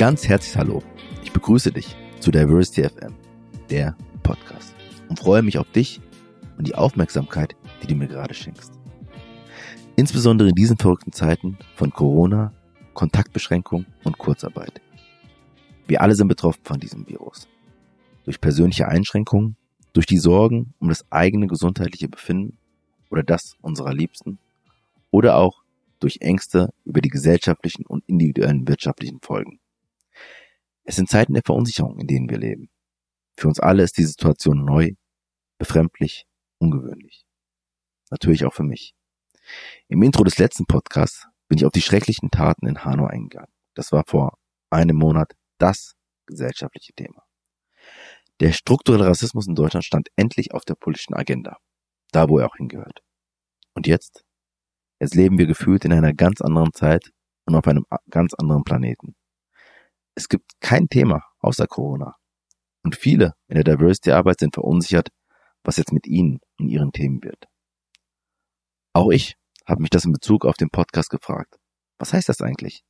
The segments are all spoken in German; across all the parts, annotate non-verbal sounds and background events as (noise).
ganz herzliches Hallo. Ich begrüße dich zu Diversity FM, der Podcast, und freue mich auf dich und die Aufmerksamkeit, die du mir gerade schenkst. Insbesondere in diesen verrückten Zeiten von Corona, Kontaktbeschränkung und Kurzarbeit. Wir alle sind betroffen von diesem Virus. Durch persönliche Einschränkungen, durch die Sorgen um das eigene gesundheitliche Befinden oder das unserer Liebsten oder auch durch Ängste über die gesellschaftlichen und individuellen wirtschaftlichen Folgen. Es sind Zeiten der Verunsicherung, in denen wir leben. Für uns alle ist die Situation neu, befremdlich, ungewöhnlich. Natürlich auch für mich. Im Intro des letzten Podcasts bin ich auf die schrecklichen Taten in Hanau eingegangen. Das war vor einem Monat das gesellschaftliche Thema. Der strukturelle Rassismus in Deutschland stand endlich auf der politischen Agenda. Da, wo er auch hingehört. Und jetzt? Jetzt leben wir gefühlt in einer ganz anderen Zeit und auf einem ganz anderen Planeten. Es gibt kein Thema außer Corona. Und viele in der Diversity-Arbeit sind verunsichert, was jetzt mit ihnen und ihren Themen wird. Auch ich habe mich das in Bezug auf den Podcast gefragt. Was heißt das eigentlich?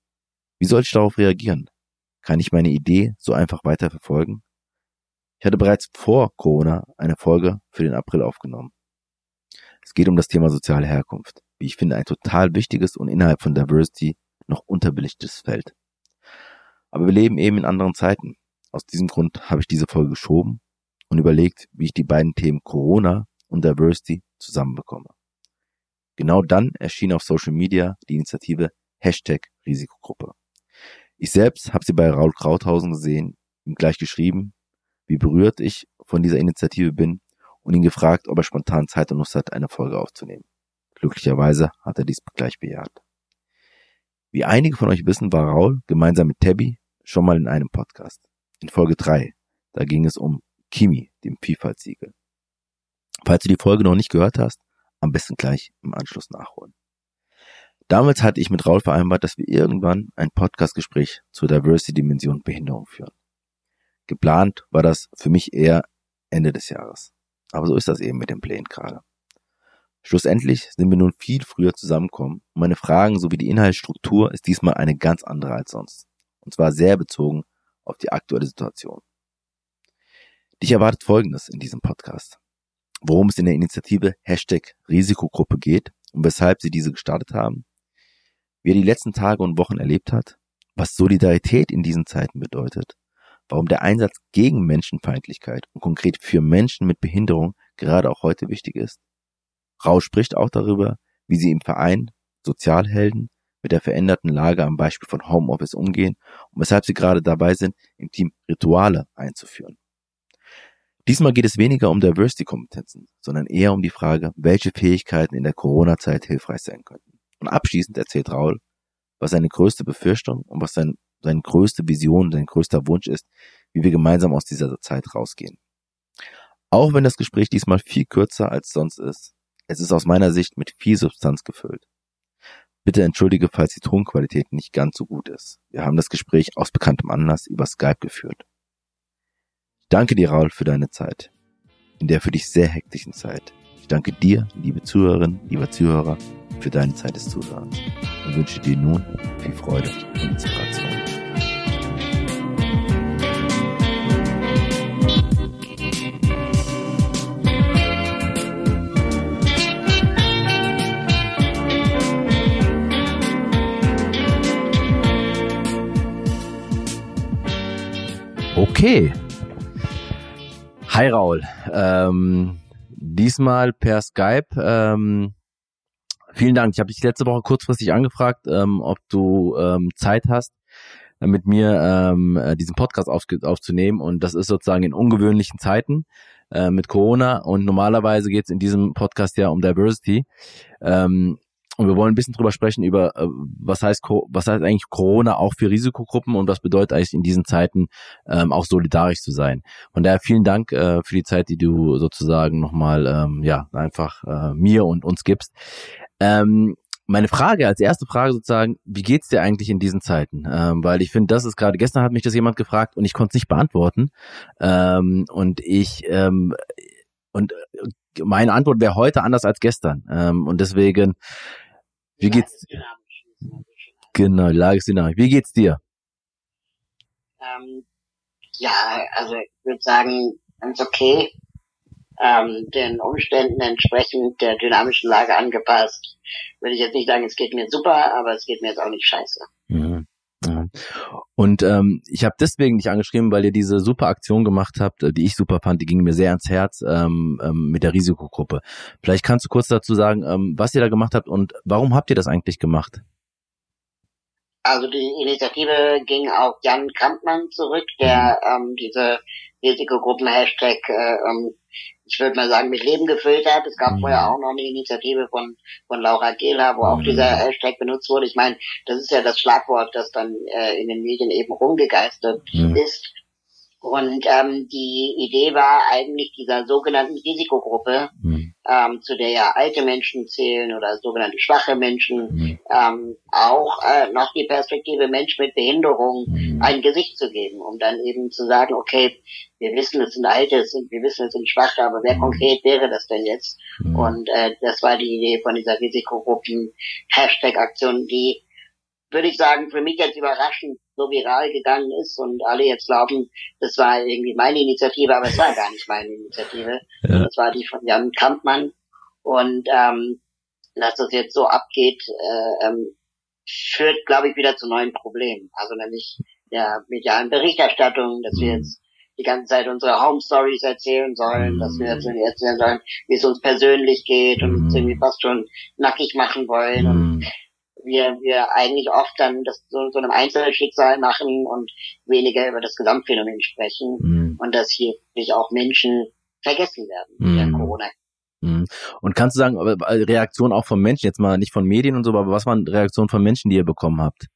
Wie soll ich darauf reagieren? Kann ich meine Idee so einfach weiter verfolgen? Ich hatte bereits vor Corona eine Folge für den April aufgenommen. Es geht um das Thema soziale Herkunft, wie ich finde ein total wichtiges und innerhalb von Diversity noch unterbelichtetes Feld. Aber wir leben eben in anderen Zeiten. Aus diesem Grund habe ich diese Folge geschoben und überlegt, wie ich die beiden Themen Corona und Diversity zusammenbekomme. Genau dann erschien auf Social Media die Initiative Hashtag Risikogruppe. Ich selbst habe sie bei Raul Krauthausen gesehen, ihm gleich geschrieben, wie berührt ich von dieser Initiative bin und ihn gefragt, ob er spontan Zeit und Lust hat, eine Folge aufzunehmen. Glücklicherweise hat er dies gleich bejaht. Wie einige von euch wissen, war Raul gemeinsam mit Tabby schon mal in einem Podcast. In Folge 3. Da ging es um Kimi, dem Vielfaltsiegel. Falls du die Folge noch nicht gehört hast, am besten gleich im Anschluss nachholen. Damals hatte ich mit Raul vereinbart, dass wir irgendwann ein Podcastgespräch zur Diversity-Dimension Behinderung führen. Geplant war das für mich eher Ende des Jahres. Aber so ist das eben mit dem Plänen gerade. Schlussendlich sind wir nun viel früher zusammengekommen und meine Fragen sowie die Inhaltsstruktur ist diesmal eine ganz andere als sonst. Und zwar sehr bezogen auf die aktuelle Situation. Dich erwartet Folgendes in diesem Podcast. Worum es in der Initiative Hashtag Risikogruppe geht und weshalb sie diese gestartet haben, wie er die letzten Tage und Wochen erlebt hat, was Solidarität in diesen Zeiten bedeutet, warum der Einsatz gegen Menschenfeindlichkeit und konkret für Menschen mit Behinderung gerade auch heute wichtig ist. Rau spricht auch darüber, wie sie im Verein Sozialhelden mit der veränderten Lage am Beispiel von Homeoffice umgehen und weshalb sie gerade dabei sind, im Team Rituale einzuführen. Diesmal geht es weniger um Diversity-Kompetenzen, sondern eher um die Frage, welche Fähigkeiten in der Corona-Zeit hilfreich sein könnten. Und abschließend erzählt Raul, was seine größte Befürchtung und was sein, seine größte Vision, sein größter Wunsch ist, wie wir gemeinsam aus dieser Zeit rausgehen. Auch wenn das Gespräch diesmal viel kürzer als sonst ist, es ist aus meiner Sicht mit viel Substanz gefüllt. Bitte entschuldige, falls die Tonqualität nicht ganz so gut ist. Wir haben das Gespräch aus bekanntem Anlass über Skype geführt. Ich danke dir, Raul, für deine Zeit. In der für dich sehr hektischen Zeit. Ich danke dir, liebe Zuhörerinnen, lieber Zuhörer, für deine Zeit des Zuhörens und wünsche dir nun viel Freude und Inspiration. Okay. Hi Raul. Ähm, diesmal per Skype. Ähm, vielen Dank. Ich habe dich letzte Woche kurzfristig angefragt, ähm, ob du ähm, Zeit hast, äh, mit mir ähm, äh, diesen Podcast auf, aufzunehmen. Und das ist sozusagen in ungewöhnlichen Zeiten äh, mit Corona. Und normalerweise geht es in diesem Podcast ja um Diversity. Ähm, und wir wollen ein bisschen drüber sprechen über äh, was heißt was heißt eigentlich Corona auch für Risikogruppen und was bedeutet eigentlich in diesen Zeiten ähm, auch solidarisch zu sein. Von daher vielen Dank äh, für die Zeit, die du sozusagen nochmal ähm, ja einfach äh, mir und uns gibst. Ähm, meine Frage als erste Frage sozusagen, wie geht's dir eigentlich in diesen Zeiten? Ähm, weil ich finde, das ist gerade, gestern hat mich das jemand gefragt und ich konnte es nicht beantworten. Ähm, und ich, ähm, und äh, meine Antwort wäre heute anders als gestern. Ähm, und deswegen, wie geht's? Genau, Lage ist dynamisch. Wie geht's dir? Ähm, ja, also ich würde sagen, ganz okay. Ähm, den Umständen entsprechend der dynamischen Lage angepasst. Würde ich jetzt nicht sagen, es geht mir super, aber es geht mir jetzt auch nicht scheiße. Mhm. Und ähm, ich habe deswegen dich angeschrieben, weil ihr diese super Aktion gemacht habt, äh, die ich super fand, die ging mir sehr ans Herz ähm, ähm, mit der Risikogruppe. Vielleicht kannst du kurz dazu sagen, ähm, was ihr da gemacht habt und warum habt ihr das eigentlich gemacht? Also die Initiative ging auf Jan Kampmann zurück, der mhm. ähm, diese Risikogruppen-Hashtag äh, ähm, ich würde mal sagen, mit Leben gefüllt hat. Es gab mhm. vorher auch noch eine Initiative von, von Laura Gela, wo auch mhm. dieser Hashtag benutzt wurde. Ich meine, das ist ja das Schlagwort, das dann äh, in den Medien eben rumgegeistert mhm. ist. Und ähm, die Idee war eigentlich dieser sogenannten Risikogruppe, mhm. ähm, zu der ja alte Menschen zählen oder sogenannte schwache Menschen, mhm. ähm, auch äh, noch die Perspektive Mensch mit Behinderung mhm. ein Gesicht zu geben, um dann eben zu sagen, okay, wir wissen, es sind Alte, es sind, wir wissen, es sind Schwache, aber wer mhm. konkret wäre das denn jetzt? Mhm. Und äh, das war die Idee von dieser Risikogruppen-Hashtag-Aktion, die würde ich sagen, für mich jetzt überraschend so viral gegangen ist und alle jetzt glauben, das war irgendwie meine Initiative, aber es war gar nicht meine Initiative. Ja. Das war die von Jan Kampmann. Und ähm, dass das jetzt so abgeht, äh, ähm, führt, glaube ich, wieder zu neuen Problemen. Also nämlich der medialen Berichterstattung, dass wir mhm. jetzt die ganze Zeit unsere Home Stories erzählen sollen, dass wir jetzt erzählen sollen, wie es uns persönlich geht und uns mhm. irgendwie fast schon nackig machen wollen. Und mhm wir, wir eigentlich oft dann das so, so einem Einzelschicksal machen und weniger über das Gesamtphänomen sprechen mhm. und dass hier wirklich auch Menschen vergessen werden mhm. während Corona. Mhm. Und kannst du sagen, Reaktionen auch von Menschen, jetzt mal nicht von Medien und so, aber was waren Reaktionen von Menschen, die ihr bekommen habt?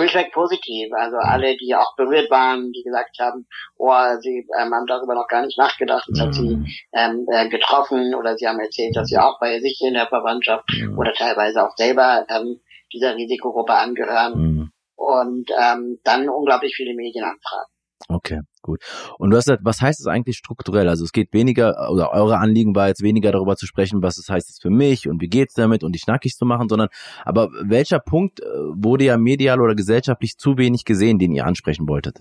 Durchweg positiv. Also alle, die auch berührt waren, die gesagt haben, oh, sie ähm, haben darüber noch gar nicht nachgedacht, das hat sie mhm. ähm, äh, getroffen oder sie haben erzählt, dass sie auch bei sich in der Verwandtschaft mhm. oder teilweise auch selber ähm, dieser Risikogruppe angehören. Mhm. Und ähm, dann unglaublich viele Medienanfragen. Okay, gut. Und gesagt, was heißt es eigentlich strukturell? Also es geht weniger, oder eure Anliegen war jetzt weniger darüber zu sprechen, was es heißt es für mich und wie geht's damit und dich nackig zu machen, sondern aber welcher Punkt äh, wurde ja medial oder gesellschaftlich zu wenig gesehen, den ihr ansprechen wolltet?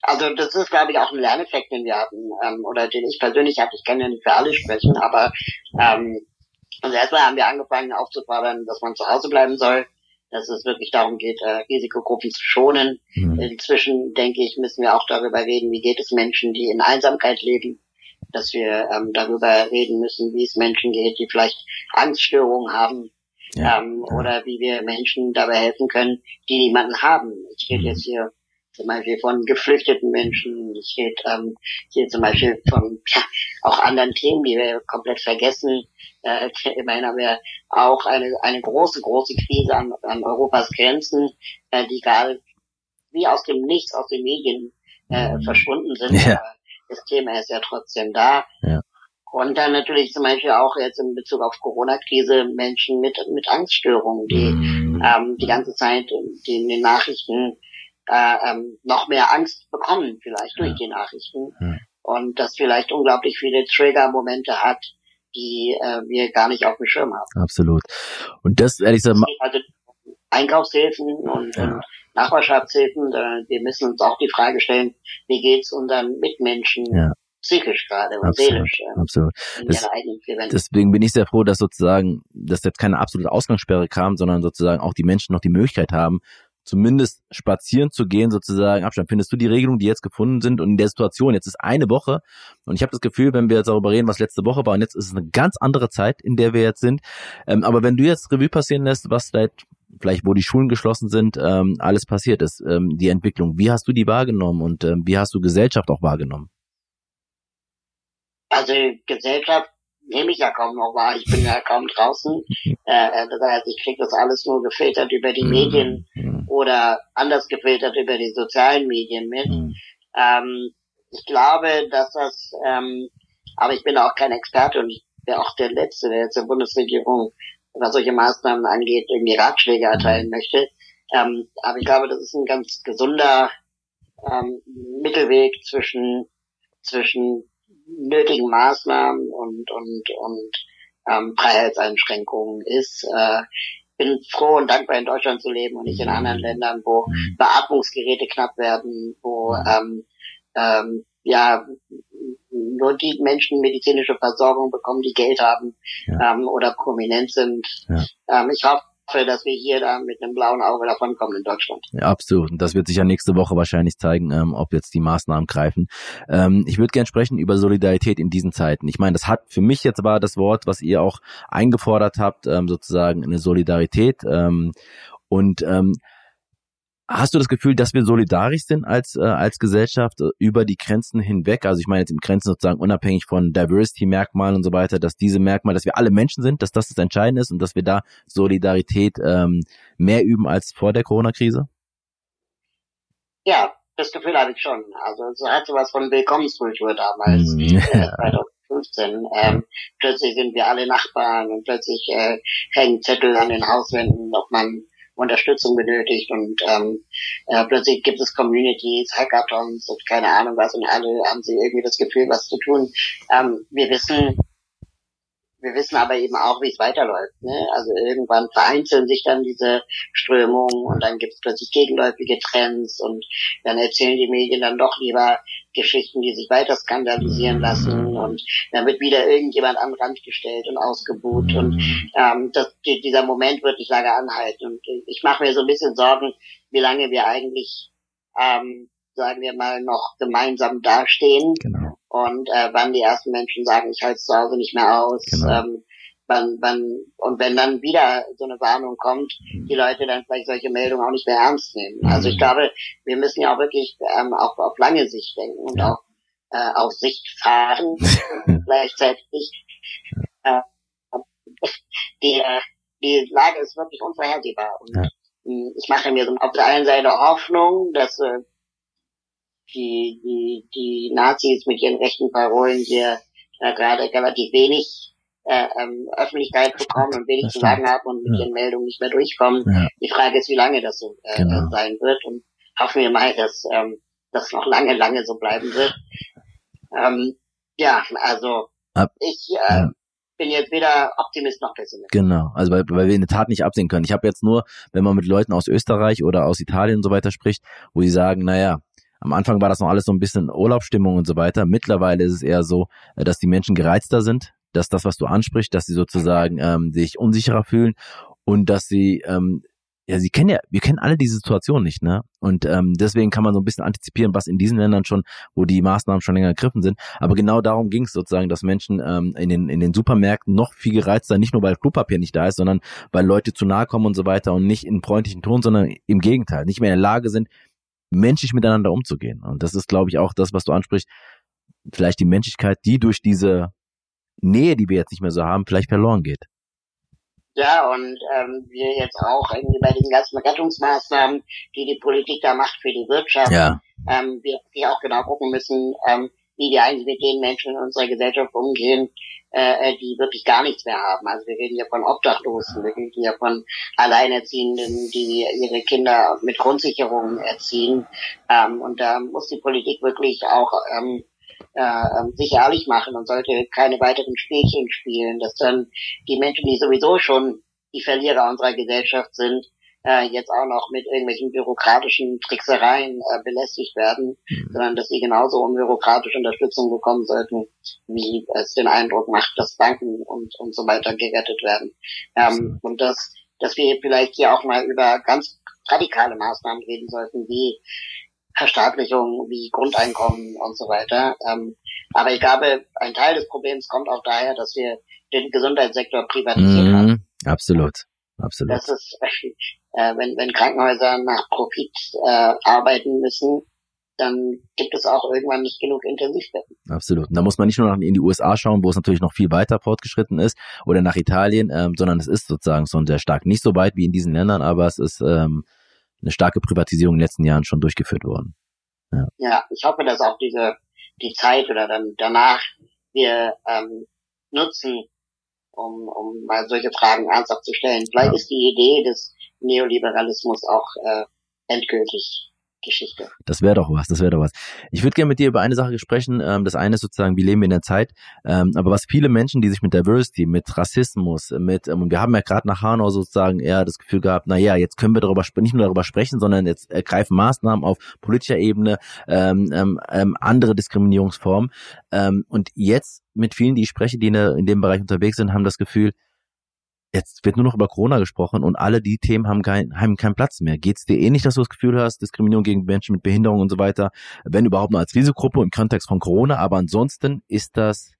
Also das ist, glaube ich, auch ein Lerneffekt, den wir hatten, ähm, oder den ich persönlich hatte. Ich kann ja nicht für alle sprechen, aber ähm, also erstmal haben wir angefangen aufzufordern, dass man zu Hause bleiben soll dass es wirklich darum geht, äh, Risikogruppen zu schonen. Mhm. Inzwischen, denke ich, müssen wir auch darüber reden, wie geht es Menschen, die in Einsamkeit leben, dass wir ähm, darüber reden müssen, wie es Menschen geht, die vielleicht Angststörungen haben. Ja, ähm, ja. Oder wie wir Menschen dabei helfen können, die niemanden haben. Ich rede mhm. jetzt hier zum Beispiel von geflüchteten Menschen. Ich rede ähm, hier zum Beispiel von ja, auch anderen Themen, die wir komplett vergessen. Äh, (laughs) immerhin haben wir auch eine, eine große, große Krise an, an Europas Grenzen, äh, die gerade wie aus dem Nichts, aus den Medien äh, mhm. verschwunden sind. Ja. Das Thema ist ja trotzdem da. Ja. Und dann natürlich zum Beispiel auch jetzt in Bezug auf Corona-Krise Menschen mit, mit Angststörungen, die mhm. ähm, die ganze Zeit die in den Nachrichten äh, ähm, noch mehr Angst bekommen, vielleicht ja. durch die Nachrichten. Ja. Und das vielleicht unglaublich viele Trigger-Momente hat, die äh, wir gar nicht auf dem Schirm haben. Absolut. Und das, ehrlich gesagt, also Einkaufshilfen und, ja. und Nachbarschaftshilfen, wir müssen uns auch die Frage stellen, wie geht's unseren Mitmenschen ja. psychisch gerade und absolut, seelisch äh, absolut. Das, deswegen bin ich sehr froh, dass sozusagen, dass jetzt keine absolute Ausgangssperre kam, sondern sozusagen auch die Menschen noch die Möglichkeit haben, zumindest spazieren zu gehen, sozusagen Abstand. Findest du die Regelungen, die jetzt gefunden sind und in der Situation, jetzt ist eine Woche und ich habe das Gefühl, wenn wir jetzt darüber reden, was letzte Woche war und jetzt ist es eine ganz andere Zeit, in der wir jetzt sind. Ähm, aber wenn du jetzt Revue passieren lässt, was seit vielleicht wo die Schulen geschlossen sind, ähm, alles passiert ist, ähm, die Entwicklung, wie hast du die wahrgenommen und ähm, wie hast du Gesellschaft auch wahrgenommen? Also Gesellschaft nehme ich ja kaum noch wahr. Ich bin ja kaum draußen. Äh, das heißt, ich kriege das alles nur gefiltert über die mhm. Medien mhm. oder anders gefiltert über die sozialen Medien mit. Mhm. Ähm, ich glaube, dass das, ähm, aber ich bin auch kein Experte und ich wäre auch der Letzte, der jetzt der Bundesregierung, was solche Maßnahmen angeht, irgendwie Ratschläge erteilen möchte. Ähm, aber ich glaube, das ist ein ganz gesunder ähm, Mittelweg zwischen zwischen nötigen Maßnahmen und und und ähm, Freiheitseinschränkungen ist. Äh, bin froh und dankbar in Deutschland zu leben und nicht in anderen Ländern, wo mhm. Beatmungsgeräte knapp werden, wo ähm, ähm, ja nur die Menschen medizinische Versorgung bekommen, die Geld haben ja. ähm, oder prominent sind. Ja. Ähm, ich hoffe, dass wir hier da mit einem blauen Auge davonkommen in Deutschland. Ja, absolut. Und das wird sich ja nächste Woche wahrscheinlich zeigen, ähm, ob jetzt die Maßnahmen greifen. Ähm, ich würde gerne sprechen über Solidarität in diesen Zeiten. Ich meine, das hat für mich jetzt war das Wort, was ihr auch eingefordert habt, ähm, sozusagen eine Solidarität. Ähm, und ähm, Hast du das Gefühl, dass wir solidarisch sind als, äh, als Gesellschaft äh, über die Grenzen hinweg? Also ich meine jetzt im Grenzen sozusagen unabhängig von Diversity-Merkmalen und so weiter, dass diese Merkmale, dass wir alle Menschen sind, dass das das Entscheidende ist und dass wir da Solidarität ähm, mehr üben als vor der Corona-Krise? Ja, das Gefühl habe ich schon. Also es hat sowas von Willkommenskultur damals, mm, äh, (laughs) 2015. Ähm, plötzlich sind wir alle Nachbarn und plötzlich äh, hängen Zettel an den Hauswänden, ob man Unterstützung benötigt und ähm, äh, plötzlich gibt es Communities, Hackathons und keine Ahnung was und alle haben sie irgendwie das Gefühl, was zu tun. Ähm, wir wissen, wir wissen aber eben auch, wie es weiterläuft. Ne? Also irgendwann vereinzeln sich dann diese Strömungen und dann gibt es plötzlich gegenläufige Trends und dann erzählen die Medien dann doch lieber Geschichten, die sich weiter skandalisieren lassen und dann wird wieder irgendjemand an den Rand gestellt und ausgebucht und ähm, das, dieser Moment wird nicht lange anhalten und ich mache mir so ein bisschen Sorgen, wie lange wir eigentlich, ähm, sagen wir mal, noch gemeinsam dastehen genau. Und äh, wann die ersten Menschen sagen, ich halte es zu Hause nicht mehr aus. Genau. Ähm, wann, wann, und wenn dann wieder so eine Warnung kommt, die Leute dann vielleicht solche Meldungen auch nicht mehr ernst nehmen. Also ich mhm. glaube, wir müssen ja auch wirklich ähm, auch auf lange Sicht denken und auch äh, auf Sicht fahren (laughs) gleichzeitig. Äh, die, äh, die Lage ist wirklich unvorhersehbar. Und ja. Hm, ich mache mir so auf der einen Seite Hoffnung, dass äh, die, die, die Nazis mit ihren rechten Parolen hier äh, gerade relativ wenig äh, ähm, Öffentlichkeit bekommen und wenig zu sagen haben und mit ja. ihren Meldungen nicht mehr durchkommen. Ja. Die Frage ist, wie lange das so äh, genau. sein wird und hoffen wir mal, dass ähm, das noch lange, lange so bleiben wird. Ähm, ja, also Ab, ich äh, ja. bin jetzt weder Optimist noch Pessimist. Genau, also weil, weil wir in der Tat nicht absehen können. Ich habe jetzt nur, wenn man mit Leuten aus Österreich oder aus Italien und so weiter spricht, wo sie sagen, naja, am Anfang war das noch alles so ein bisschen Urlaubsstimmung und so weiter. Mittlerweile ist es eher so, äh, dass die Menschen gereizter sind, dass das, was du ansprichst, dass sie sozusagen ähm, sich unsicherer fühlen und dass sie ähm, ja, sie kennen ja, wir kennen alle diese Situation nicht, ne? Und ähm, deswegen kann man so ein bisschen antizipieren, was in diesen Ländern schon, wo die Maßnahmen schon länger ergriffen sind. Aber genau darum ging es sozusagen, dass Menschen ähm, in den in den Supermärkten noch viel gereizter, nicht nur weil Klopapier nicht da ist, sondern weil Leute zu nahe kommen und so weiter und nicht in freundlichen Ton, sondern im Gegenteil, nicht mehr in der Lage sind, menschlich miteinander umzugehen. Und das ist, glaube ich, auch das, was du ansprichst, vielleicht die Menschlichkeit, die durch diese Nähe, die wir jetzt nicht mehr so haben, vielleicht verloren geht. Ja, und ähm, wir jetzt auch irgendwie bei den ganzen Rettungsmaßnahmen, die die Politik da macht für die Wirtschaft, ja. ähm, wir, wir auch genau gucken müssen, ähm, wie wir eigentlich mit den Menschen in unserer Gesellschaft umgehen, äh, die wirklich gar nichts mehr haben. Also wir reden hier von Obdachlosen, wir reden hier von Alleinerziehenden, die ihre Kinder mit Grundsicherungen erziehen. Ähm, und da muss die Politik wirklich auch ähm, äh, ähm, sich ehrlich machen und sollte keine weiteren Spielchen spielen, dass dann die Menschen, die sowieso schon die Verlierer unserer Gesellschaft sind, äh, jetzt auch noch mit irgendwelchen bürokratischen Tricksereien äh, belästigt werden, mhm. sondern dass sie genauso um bürokratische Unterstützung bekommen sollten, wie es den Eindruck macht, dass Banken und, und so weiter gerettet werden. Ähm, und dass, dass wir vielleicht hier auch mal über ganz radikale Maßnahmen reden sollten, wie Verstaatlichung wie Grundeinkommen und so weiter. Ähm, aber ich glaube, ein Teil des Problems kommt auch daher, dass wir den Gesundheitssektor privatisiert mm, haben. Absolut, absolut. Das ist, äh, wenn, wenn Krankenhäuser nach Profit äh, arbeiten müssen, dann gibt es auch irgendwann nicht genug Intensivbetten. Absolut. Und da muss man nicht nur nach in die USA schauen, wo es natürlich noch viel weiter fortgeschritten ist, oder nach Italien, ähm, sondern es ist sozusagen schon sehr stark. Nicht so weit wie in diesen Ländern, aber es ist ähm, eine starke Privatisierung in den letzten Jahren schon durchgeführt worden. Ja, ja ich hoffe, dass auch diese die Zeit oder dann danach wir ähm, nutzen, um, um mal solche Fragen ernsthaft zu stellen. Vielleicht ja. ist die Idee des Neoliberalismus auch äh, endgültig Geschichte. Das wäre doch was, das wäre doch was. Ich würde gerne mit dir über eine Sache sprechen. Ähm, das eine ist sozusagen, wie leben wir in der Zeit. Ähm, aber was viele Menschen, die sich mit Diversity, mit Rassismus, mit, ähm, wir haben ja gerade nach Hanau sozusagen eher das Gefühl gehabt, na ja, jetzt können wir darüber nicht nur darüber sprechen, sondern jetzt ergreifen Maßnahmen auf politischer Ebene, ähm, ähm, ähm andere Diskriminierungsformen. Ähm, und jetzt mit vielen, die ich spreche, die in, in dem Bereich unterwegs sind, haben das Gefühl, jetzt wird nur noch über Corona gesprochen und alle die Themen haben, kein, haben keinen Platz mehr. Geht es dir ähnlich, dass du das Gefühl hast, Diskriminierung gegen Menschen mit Behinderung und so weiter, wenn überhaupt nur als Risikogruppe im Kontext von Corona, aber ansonsten ist das,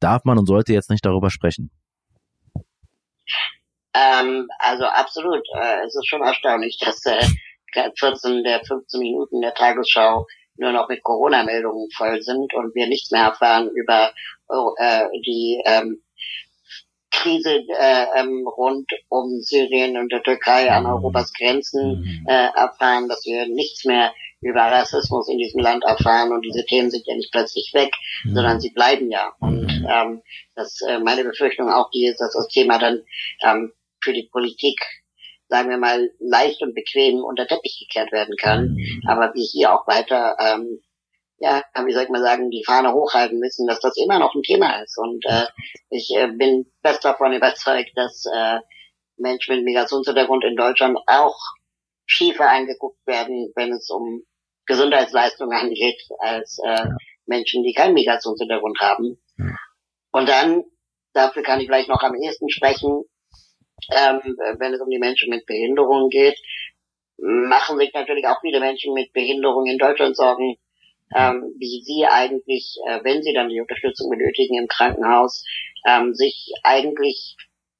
darf man und sollte jetzt nicht darüber sprechen? Ähm, also absolut. Äh, es ist schon erstaunlich, dass äh, 14 der 15 Minuten der Tagesschau nur noch mit Corona-Meldungen voll sind und wir nichts mehr erfahren über äh, die ähm, Krise äh, ähm, rund um Syrien und der Türkei an mhm. Europas Grenzen mhm. äh, erfahren, dass wir nichts mehr über Rassismus in diesem Land erfahren und diese Themen sind ja nicht plötzlich weg, mhm. sondern sie bleiben ja. Und ähm, das äh, meine Befürchtung auch die ist, dass das Thema dann ähm, für die Politik sagen wir mal, leicht und bequem unter Teppich gekehrt werden kann, aber wir hier auch weiter ähm, ja, wie soll ich mal sagen, die Fahne hochhalten müssen, dass das immer noch ein Thema ist. Und äh, ich äh, bin fest davon überzeugt, dass äh, Menschen mit Migrationshintergrund in Deutschland auch schiefer angeguckt werden, wenn es um Gesundheitsleistungen angeht, als äh, Menschen, die keinen Migrationshintergrund haben. Und dann, dafür kann ich vielleicht noch am ehesten sprechen, ähm, wenn es um die Menschen mit Behinderungen geht, machen sich natürlich auch viele Menschen mit Behinderung in Deutschland Sorgen, ähm, wie sie eigentlich, äh, wenn sie dann die Unterstützung benötigen im Krankenhaus, ähm, sich eigentlich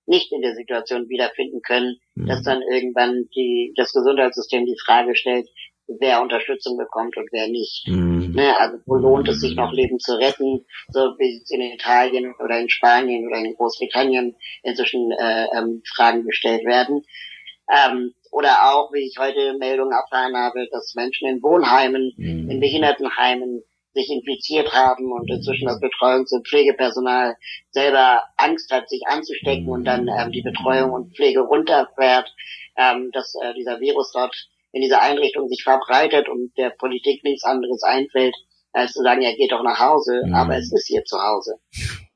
nicht in der Situation wiederfinden können, mhm. dass dann irgendwann die, das Gesundheitssystem die Frage stellt, wer Unterstützung bekommt und wer nicht. Mhm. Ne, also wo lohnt es sich noch Leben zu retten, so wie es in Italien oder in Spanien oder in Großbritannien inzwischen äh, ähm, Fragen gestellt werden. Ähm, oder auch, wie ich heute Meldungen erfahren habe, dass Menschen in Wohnheimen, mhm. in Behindertenheimen sich infiziert haben und inzwischen das Betreuungs- und Pflegepersonal selber Angst hat, sich anzustecken und dann ähm, die Betreuung und Pflege runterfährt, ähm, dass äh, dieser Virus dort in dieser Einrichtung sich verbreitet und der Politik nichts anderes einfällt, als zu sagen, ja, geht doch nach Hause, mhm. aber es ist hier zu Hause.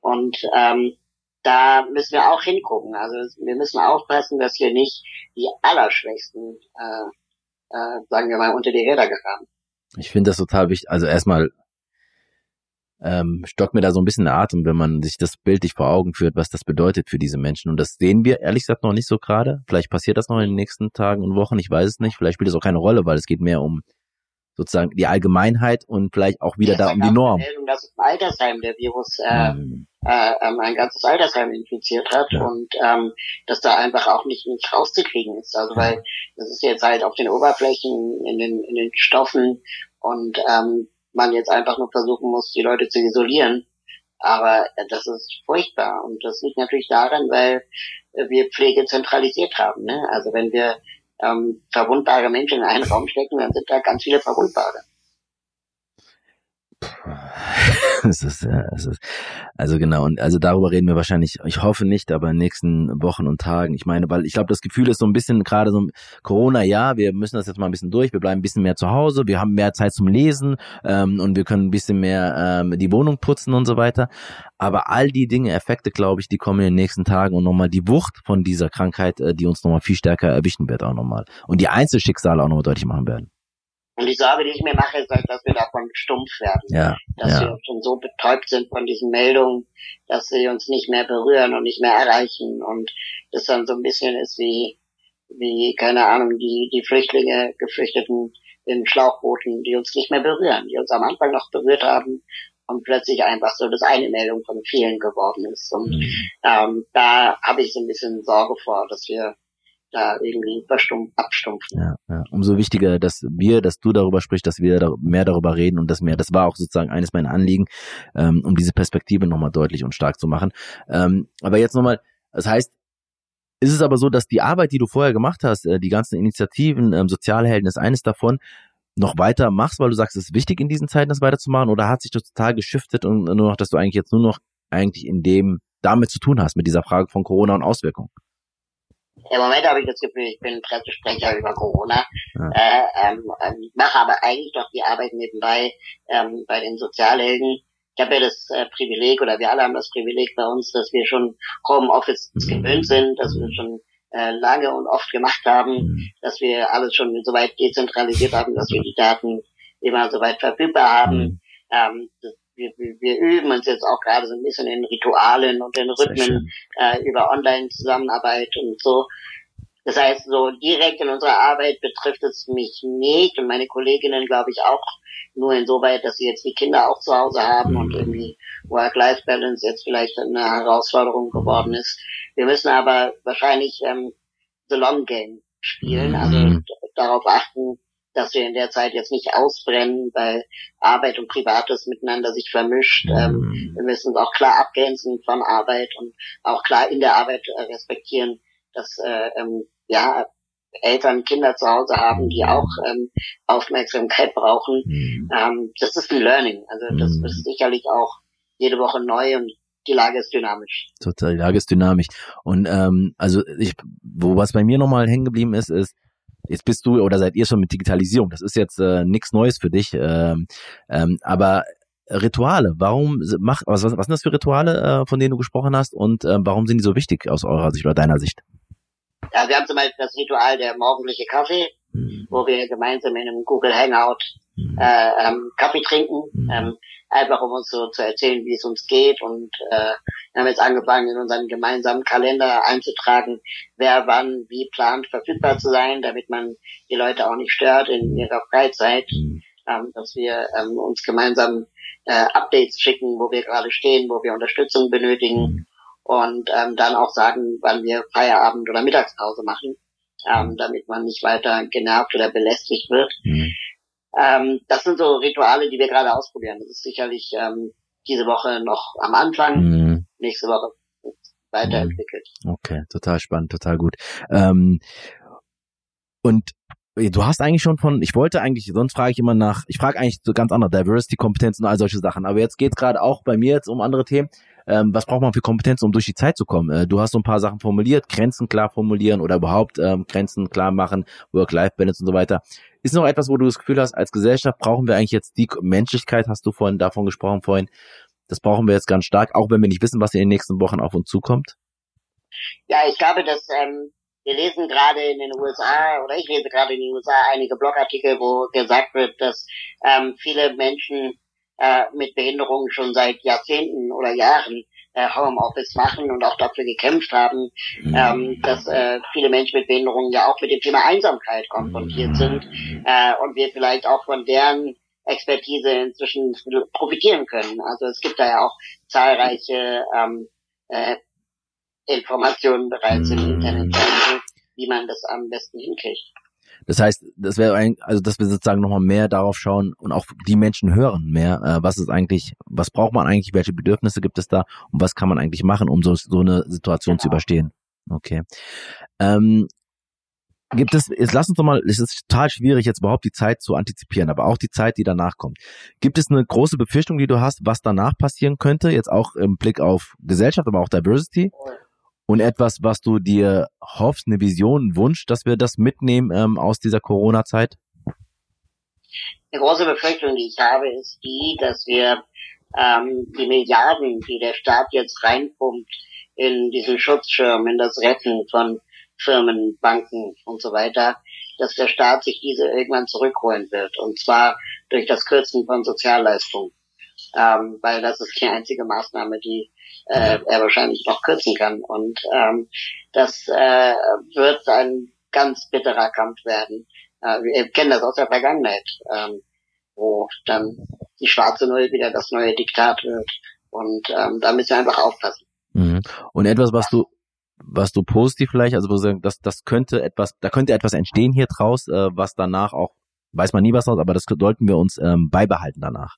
Und ähm, da müssen wir auch hingucken. Also wir müssen aufpassen, dass hier nicht die Allerschwächsten, äh, äh, sagen wir mal, unter die Räder geraten. Ich finde das total wichtig. Also erstmal ähm, stockt mir da so ein bisschen der Atem, wenn man sich das bildlich vor Augen führt, was das bedeutet für diese Menschen. Und das sehen wir ehrlich gesagt noch nicht so gerade. Vielleicht passiert das noch in den nächsten Tagen und Wochen, ich weiß es nicht. Vielleicht spielt es auch keine Rolle, weil es geht mehr um sozusagen die Allgemeinheit und vielleicht auch wieder da um die Norm. Meldung, dass im Altersheim der Virus äh. Äh, ähm, ein ganzes Altersheim infiziert hat ja. und ähm, dass da einfach auch nicht, nicht rauszukriegen ist. Also weil das ist jetzt halt auf den Oberflächen, in den, in den Stoffen und ähm, man jetzt einfach nur versuchen muss, die Leute zu isolieren. Aber äh, das ist furchtbar und das liegt natürlich daran, weil wir Pflege zentralisiert haben. Ne? Also wenn wir ähm, verwundbare Menschen in einen Raum stecken, dann sind da ganz viele verwundbare. (laughs) es ist, ja, es ist, also genau, und also darüber reden wir wahrscheinlich, ich hoffe nicht, aber in den nächsten Wochen und Tagen. Ich meine, weil ich glaube, das Gefühl ist so ein bisschen gerade so Corona, ja, wir müssen das jetzt mal ein bisschen durch, wir bleiben ein bisschen mehr zu Hause, wir haben mehr Zeit zum Lesen ähm, und wir können ein bisschen mehr ähm, die Wohnung putzen und so weiter. Aber all die Dinge, Effekte, glaube ich, die kommen in den nächsten Tagen und nochmal die Wucht von dieser Krankheit, äh, die uns nochmal viel stärker erwischen wird auch nochmal. Und die Einzelschicksale auch nochmal deutlich machen werden. Und die Sorge, die ich mir mache, ist, halt, dass wir davon stumpf werden. Ja, dass ja. wir schon so betäubt sind von diesen Meldungen, dass sie uns nicht mehr berühren und nicht mehr erreichen. Und das dann so ein bisschen ist wie, wie, keine Ahnung, die, die Flüchtlinge, Geflüchteten in Schlauchbooten, die uns nicht mehr berühren, die uns am Anfang noch berührt haben und plötzlich einfach so das eine Meldung von vielen geworden ist. Und mhm. ähm, da habe ich so ein bisschen Sorge vor, dass wir da irgendwie abstumpfen. Ja, ja. Umso wichtiger, dass wir, dass du darüber sprichst, dass wir mehr darüber reden und dass mehr, das war auch sozusagen eines meiner Anliegen, ähm, um diese Perspektive nochmal deutlich und stark zu machen. Ähm, aber jetzt nochmal, das heißt, ist es aber so, dass die Arbeit, die du vorher gemacht hast, äh, die ganzen Initiativen, ähm, Sozialhelden ist eines davon, noch weiter machst, weil du sagst, es ist wichtig in diesen Zeiten, das weiterzumachen, oder hat sich das total geschiftet und nur noch, dass du eigentlich jetzt nur noch eigentlich in dem damit zu tun hast, mit dieser Frage von Corona und Auswirkungen? Im Moment habe ich das Gefühl, ich bin Pressesprecher über Corona, ja. äh, ähm, ähm, mache aber eigentlich doch die Arbeit nebenbei ähm, bei den Sozialhelden. Ich habe ja das äh, Privileg, oder wir alle haben das Privileg bei uns, dass wir schon Homeoffice mhm. gewöhnt sind, dass wir schon äh, lange und oft gemacht haben, mhm. dass wir alles schon so weit dezentralisiert haben, dass wir die Daten immer so weit verfügbar haben. Mhm. Ähm, wir, wir, wir üben uns jetzt auch gerade so ein bisschen in Ritualen und in Rhythmen äh, über Online-Zusammenarbeit und so. Das heißt, so direkt in unserer Arbeit betrifft es mich nicht und meine Kolleginnen, glaube ich, auch nur insoweit, dass sie jetzt die Kinder auch zu Hause haben und mhm. irgendwie Work-Life-Balance jetzt vielleicht eine Herausforderung geworden ist. Wir müssen aber wahrscheinlich ähm, the long game spielen, also mhm. darauf achten, dass wir in der Zeit jetzt nicht ausbrennen, weil Arbeit und Privates miteinander sich vermischt. Mhm. Ähm, wir müssen uns auch klar abgrenzen von Arbeit und auch klar in der Arbeit äh, respektieren, dass äh, ähm, ja Eltern Kinder zu Hause haben, die auch ähm, Aufmerksamkeit brauchen. Mhm. Ähm, das ist ein Learning. Also das mhm. ist sicherlich auch jede Woche neu und die Lage ist dynamisch. Total, die Lage ist dynamisch. Und ähm, also ich, wo was bei mir nochmal hängen geblieben ist, ist, jetzt bist du oder seid ihr schon mit Digitalisierung. Das ist jetzt äh, nichts Neues für dich. Ähm, ähm, aber Rituale, warum mach was, was, was sind das für Rituale, äh, von denen du gesprochen hast und äh, warum sind die so wichtig aus eurer Sicht oder deiner Sicht? Ja, wir haben zum Beispiel das Ritual der morgendliche Kaffee, mhm. wo wir gemeinsam in einem Google Hangout mhm. äh, ähm, Kaffee trinken, mhm. ähm, einfach um uns so zu erzählen, wie es uns geht. Und äh, wir haben jetzt angefangen, in unseren gemeinsamen Kalender einzutragen, wer wann wie plant, verfügbar zu sein, damit man die Leute auch nicht stört in ihrer Freizeit. Mhm. Ähm, dass wir ähm, uns gemeinsam äh, Updates schicken, wo wir gerade stehen, wo wir Unterstützung benötigen. Und ähm, dann auch sagen, wann wir Feierabend oder Mittagspause machen, ähm, mhm. damit man nicht weiter genervt oder belästigt wird. Mhm. Ähm, das sind so Rituale, die wir gerade ausprobieren. Das ist sicherlich ähm, diese Woche noch am Anfang, mhm. nächste Woche weiterentwickelt. Mhm. Okay, total spannend, total gut. Ähm, und Du hast eigentlich schon von, ich wollte eigentlich, sonst frage ich immer nach, ich frage eigentlich so ganz andere Diversity, Kompetenzen und all solche Sachen. Aber jetzt geht gerade auch bei mir jetzt um andere Themen. Ähm, was braucht man für Kompetenzen, um durch die Zeit zu kommen? Äh, du hast so ein paar Sachen formuliert, Grenzen klar formulieren oder überhaupt ähm, Grenzen klar machen, Work-Life-Balance und so weiter. Ist noch etwas, wo du das Gefühl hast, als Gesellschaft brauchen wir eigentlich jetzt die Menschlichkeit, hast du vorhin davon gesprochen vorhin. Das brauchen wir jetzt ganz stark, auch wenn wir nicht wissen, was in den nächsten Wochen auf uns zukommt. Ja, ich glaube, dass ähm, wir lesen gerade in den USA oder ich lese gerade in den USA einige Blogartikel, wo gesagt wird, dass ähm, viele Menschen äh, mit Behinderungen schon seit Jahrzehnten oder Jahren äh, Homeoffice machen und auch dafür gekämpft haben, mhm. ähm, dass äh, viele Menschen mit Behinderungen ja auch mit dem Thema Einsamkeit konfrontiert mhm. sind äh, und wir vielleicht auch von deren Expertise inzwischen profitieren können. Also es gibt da ja auch zahlreiche ähm, äh, Informationen bereits im Internet, mhm. wie man das am besten hinkriegt. Das heißt, das wäre ein, also dass wir sozusagen nochmal mehr darauf schauen und auch die Menschen hören mehr, äh, was ist eigentlich, was braucht man eigentlich, welche Bedürfnisse gibt es da und was kann man eigentlich machen, um so, so eine Situation genau. zu überstehen. Okay. Ähm, gibt es, jetzt lass uns doch mal, es ist total schwierig, jetzt überhaupt die Zeit zu antizipieren, aber auch die Zeit, die danach kommt. Gibt es eine große Befürchtung, die du hast, was danach passieren könnte, jetzt auch im Blick auf Gesellschaft, aber auch Diversity? Und etwas, was du dir hoffst, eine Vision, ein Wunsch, dass wir das mitnehmen ähm, aus dieser Corona-Zeit? Eine große Befürchtung, die ich habe, ist die, dass wir ähm, die Milliarden, die der Staat jetzt reinpumpt in diesen Schutzschirm, in das Retten von Firmen, Banken und so weiter, dass der Staat sich diese irgendwann zurückholen wird. Und zwar durch das Kürzen von Sozialleistungen. Ähm, weil das ist die einzige Maßnahme, die äh, er wahrscheinlich noch kürzen kann. Und ähm, das äh, wird ein ganz bitterer Kampf werden. Äh, wir kennen das aus der Vergangenheit, ähm, wo dann die schwarze Null wieder das neue Diktat wird. Und ähm, da müssen wir einfach aufpassen. Mhm. Und etwas, was du was du positiv vielleicht, also das, das könnte etwas, da könnte etwas entstehen hier draus, äh, was danach auch, weiß man nie was draus, aber das sollten wir uns ähm, beibehalten danach.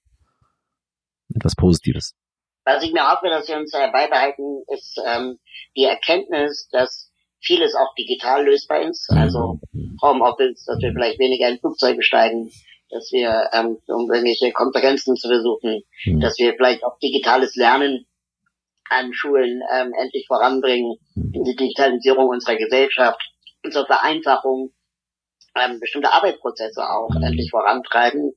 Etwas Positives. Was ich mir hoffe, dass wir uns äh, beibehalten, ist ähm, die Erkenntnis, dass vieles auch digital lösbar ist. Also Homeoffice, dass wir vielleicht weniger in Flugzeuge steigen, dass wir, ähm, um irgendwelche Konferenzen zu besuchen, mhm. dass wir vielleicht auch digitales Lernen an Schulen ähm, endlich voranbringen, die Digitalisierung unserer Gesellschaft, zur Vereinfachung ähm, bestimmte Arbeitsprozesse auch mhm. endlich vorantreiben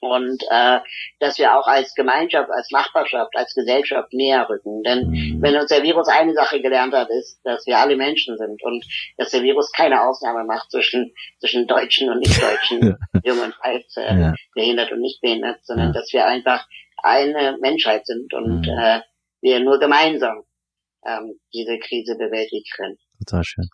und äh, dass wir auch als Gemeinschaft, als Nachbarschaft, als Gesellschaft näher rücken. Denn mhm. wenn uns der Virus eine Sache gelernt hat, ist, dass wir alle Menschen sind und dass der Virus keine Ausnahme macht zwischen zwischen Deutschen und Nicht-Deutschen, (laughs) jung und alt, äh, ja. behindert und nicht behindert, sondern dass wir einfach eine Menschheit sind und mhm. äh, wir nur gemeinsam ähm, diese Krise bewältigen können. Total schön.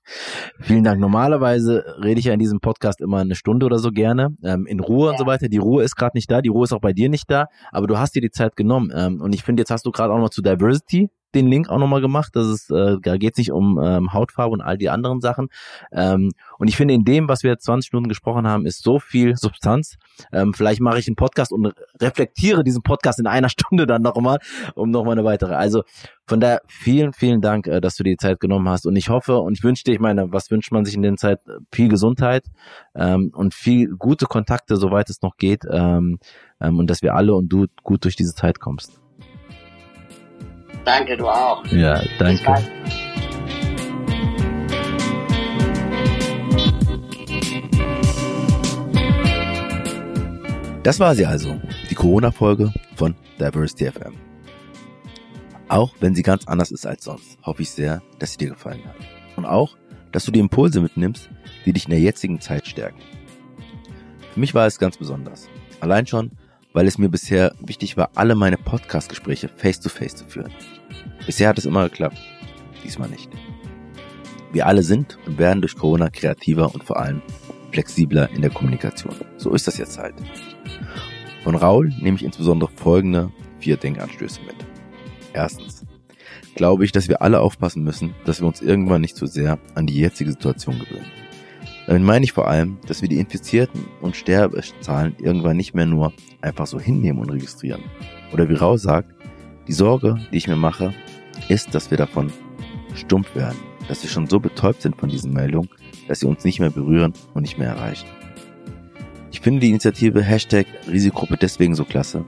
Vielen Dank. Normalerweise rede ich ja in diesem Podcast immer eine Stunde oder so gerne, ähm, in Ruhe ja. und so weiter. Die Ruhe ist gerade nicht da, die Ruhe ist auch bei dir nicht da, aber du hast dir die Zeit genommen. Ähm, und ich finde, jetzt hast du gerade auch noch zu Diversity den Link auch nochmal gemacht. Das ist, äh, da geht es nicht um ähm, Hautfarbe und all die anderen Sachen. Ähm, und ich finde, in dem, was wir jetzt 20 Minuten gesprochen haben, ist so viel (laughs) Substanz. Ähm, vielleicht mache ich einen Podcast und reflektiere diesen Podcast in einer (laughs) Stunde dann nochmal, um nochmal eine weitere. Also von daher vielen, vielen Dank, äh, dass du dir die Zeit genommen hast. Und ich hoffe und ich wünsche dir, ich meine, was wünscht man sich in der Zeit? Viel Gesundheit ähm, und viel gute Kontakte, soweit es noch geht. Ähm, ähm, und dass wir alle und du gut durch diese Zeit kommst. Danke, du auch. Ja, danke. Das war sie also, die Corona-Folge von Diversity FM. Auch wenn sie ganz anders ist als sonst, hoffe ich sehr, dass sie dir gefallen hat. Und auch, dass du die Impulse mitnimmst, die dich in der jetzigen Zeit stärken. Für mich war es ganz besonders. Allein schon, weil es mir bisher wichtig war, alle meine Podcast-Gespräche face-to-face zu führen. Bisher hat es immer geklappt, diesmal nicht. Wir alle sind und werden durch Corona kreativer und vor allem flexibler in der Kommunikation. So ist das jetzt halt. Von Raul nehme ich insbesondere folgende vier Denkanstöße mit. Erstens glaube ich, dass wir alle aufpassen müssen, dass wir uns irgendwann nicht zu sehr an die jetzige Situation gewöhnen. Damit meine ich vor allem, dass wir die Infizierten und Sterbezahlen irgendwann nicht mehr nur einfach so hinnehmen und registrieren. Oder wie Rau sagt, die Sorge, die ich mir mache, ist, dass wir davon stumpf werden, dass wir schon so betäubt sind von diesen Meldungen, dass sie uns nicht mehr berühren und nicht mehr erreichen. Ich finde die Initiative Hashtag Risikogruppe deswegen so klasse,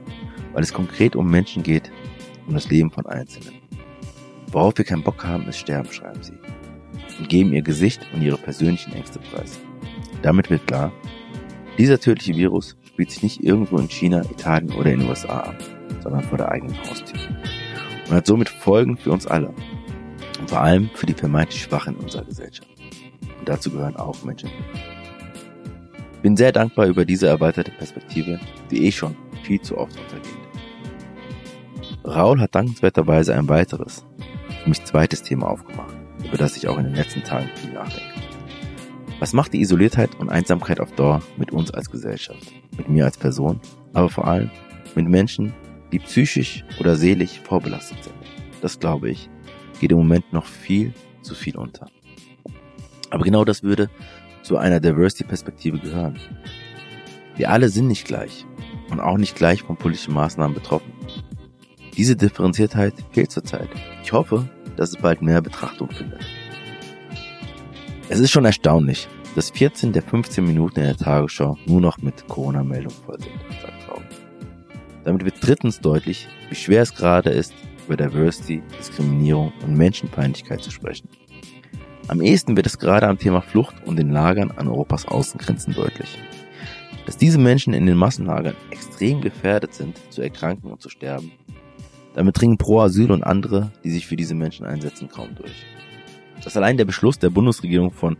weil es konkret um Menschen geht, um das Leben von Einzelnen. Worauf wir keinen Bock haben, ist Sterben, schreiben sie und geben ihr Gesicht und ihre persönlichen Ängste preis. Damit wird klar, dieser tödliche Virus spielt sich nicht irgendwo in China, Italien oder in den USA ab, sondern vor der eigenen Haustür. Und hat somit Folgen für uns alle. Und vor allem für die vermeintlich Schwachen in unserer Gesellschaft. Und dazu gehören auch Menschen. Ich bin sehr dankbar über diese erweiterte Perspektive, die eh schon viel zu oft untergeht. Raul hat dankenswerterweise ein weiteres, für mich zweites Thema aufgemacht über das ich auch in den letzten Tagen viel nachdenke. Was macht die Isoliertheit und Einsamkeit auf Dauer mit uns als Gesellschaft, mit mir als Person, aber vor allem mit Menschen, die psychisch oder seelisch vorbelastet sind? Das glaube ich, geht im Moment noch viel zu viel unter. Aber genau das würde zu einer Diversity-Perspektive gehören. Wir alle sind nicht gleich und auch nicht gleich von politischen Maßnahmen betroffen. Diese Differenziertheit fehlt zurzeit. Ich hoffe, dass es bald mehr Betrachtung findet. Es ist schon erstaunlich, dass 14 der 15 Minuten in der Tagesschau nur noch mit Corona-Meldungen voll sind, sagt Raum. Damit wird drittens deutlich, wie schwer es gerade ist, über Diversity, Diskriminierung und Menschenfeindlichkeit zu sprechen. Am ehesten wird es gerade am Thema Flucht und den Lagern an Europas Außengrenzen deutlich. Dass diese Menschen in den Massenlagern extrem gefährdet sind, zu erkranken und zu sterben, damit dringen Pro Asyl und andere, die sich für diese Menschen einsetzen, kaum durch. Dass allein der Beschluss der Bundesregierung von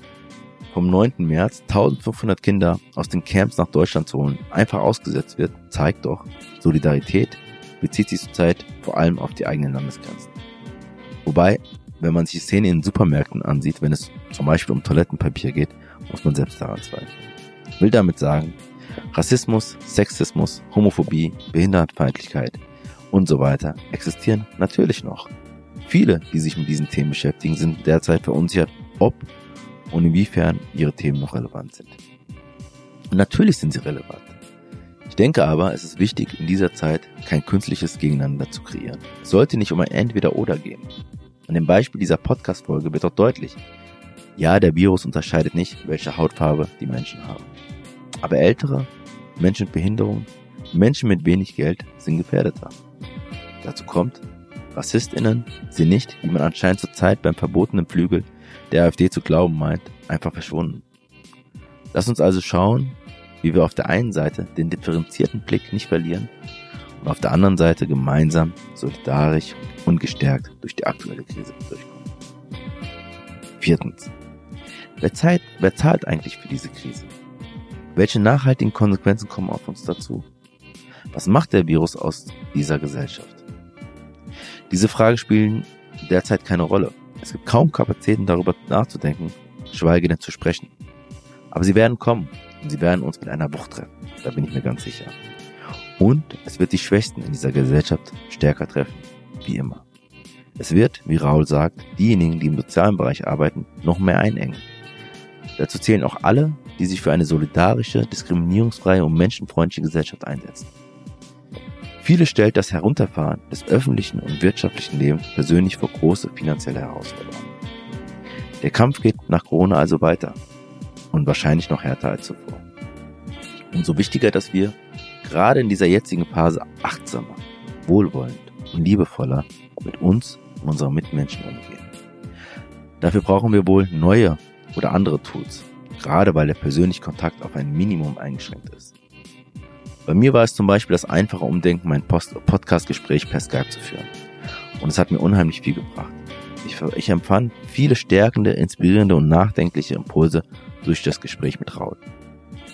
vom 9. März 1500 Kinder aus den Camps nach Deutschland zu holen, einfach ausgesetzt wird, zeigt doch, Solidarität bezieht sich zurzeit vor allem auf die eigenen Landesgrenzen. Wobei, wenn man sich die Szene in Supermärkten ansieht, wenn es zum Beispiel um Toilettenpapier geht, muss man selbst daran zweifeln. Ich will damit sagen, Rassismus, Sexismus, Homophobie, Behindertenfeindlichkeit, und so weiter existieren natürlich noch. Viele, die sich mit diesen Themen beschäftigen, sind derzeit verunsichert, ob und inwiefern ihre Themen noch relevant sind. Und natürlich sind sie relevant. Ich denke aber, es ist wichtig, in dieser Zeit kein künstliches Gegeneinander zu kreieren. Es sollte nicht um ein Entweder-Oder gehen. An dem Beispiel dieser Podcast-Folge wird auch deutlich, ja, der Virus unterscheidet nicht, welche Hautfarbe die Menschen haben. Aber ältere, Menschen mit Behinderung, Menschen mit wenig Geld sind gefährdeter. Dazu kommt, RassistInnen sind nicht, wie man anscheinend zurzeit beim verbotenen Flügel der AfD zu glauben meint, einfach verschwunden. Lass uns also schauen, wie wir auf der einen Seite den differenzierten Blick nicht verlieren und auf der anderen Seite gemeinsam, solidarisch und gestärkt durch die aktuelle Krise durchkommen. Viertens. Wer, zahlt, wer zahlt eigentlich für diese Krise? Welche nachhaltigen Konsequenzen kommen auf uns dazu? Was macht der Virus aus dieser Gesellschaft? Diese Fragen spielen derzeit keine Rolle. Es gibt kaum Kapazitäten darüber nachzudenken, schweige denn zu sprechen. Aber sie werden kommen und sie werden uns mit einer Wucht treffen. Da bin ich mir ganz sicher. Und es wird die Schwächsten in dieser Gesellschaft stärker treffen. Wie immer. Es wird, wie Raul sagt, diejenigen, die im sozialen Bereich arbeiten, noch mehr einengen. Dazu zählen auch alle, die sich für eine solidarische, diskriminierungsfreie und menschenfreundliche Gesellschaft einsetzen. Viele stellt das Herunterfahren des öffentlichen und wirtschaftlichen Lebens persönlich vor große finanzielle Herausforderungen. Der Kampf geht nach Corona also weiter und wahrscheinlich noch härter als zuvor. Umso wichtiger, dass wir gerade in dieser jetzigen Phase achtsamer, wohlwollend und liebevoller mit uns und unseren Mitmenschen umgehen. Dafür brauchen wir wohl neue oder andere Tools, gerade weil der persönliche Kontakt auf ein Minimum eingeschränkt ist. Bei mir war es zum Beispiel das einfache Umdenken, mein Podcast-Gespräch per Skype zu führen. Und es hat mir unheimlich viel gebracht. Ich, ich empfand viele stärkende, inspirierende und nachdenkliche Impulse durch das Gespräch mit Raul.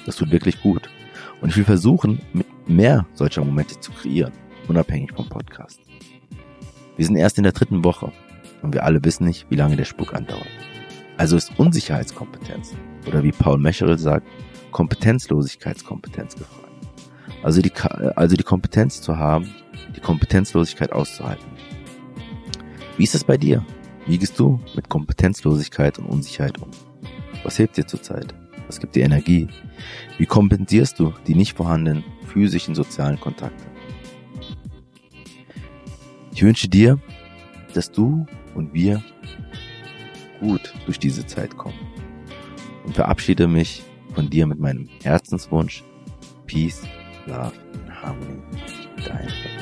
Das tut wirklich gut. Und ich will versuchen, mehr solcher Momente zu kreieren, unabhängig vom Podcast. Wir sind erst in der dritten Woche und wir alle wissen nicht, wie lange der Spuk andauert. Also ist Unsicherheitskompetenz oder wie Paul Mecherel sagt, Kompetenzlosigkeitskompetenz gefragt. Also die, also die Kompetenz zu haben, die Kompetenzlosigkeit auszuhalten. Wie ist es bei dir? Wie gehst du mit Kompetenzlosigkeit und Unsicherheit um? Was hilft dir zurzeit? Was gibt dir Energie? Wie kompensierst du die nicht vorhandenen physischen sozialen Kontakte? Ich wünsche dir, dass du und wir gut durch diese Zeit kommen und verabschiede mich von dir mit meinem Herzenswunsch Peace love, harmony, diaspora.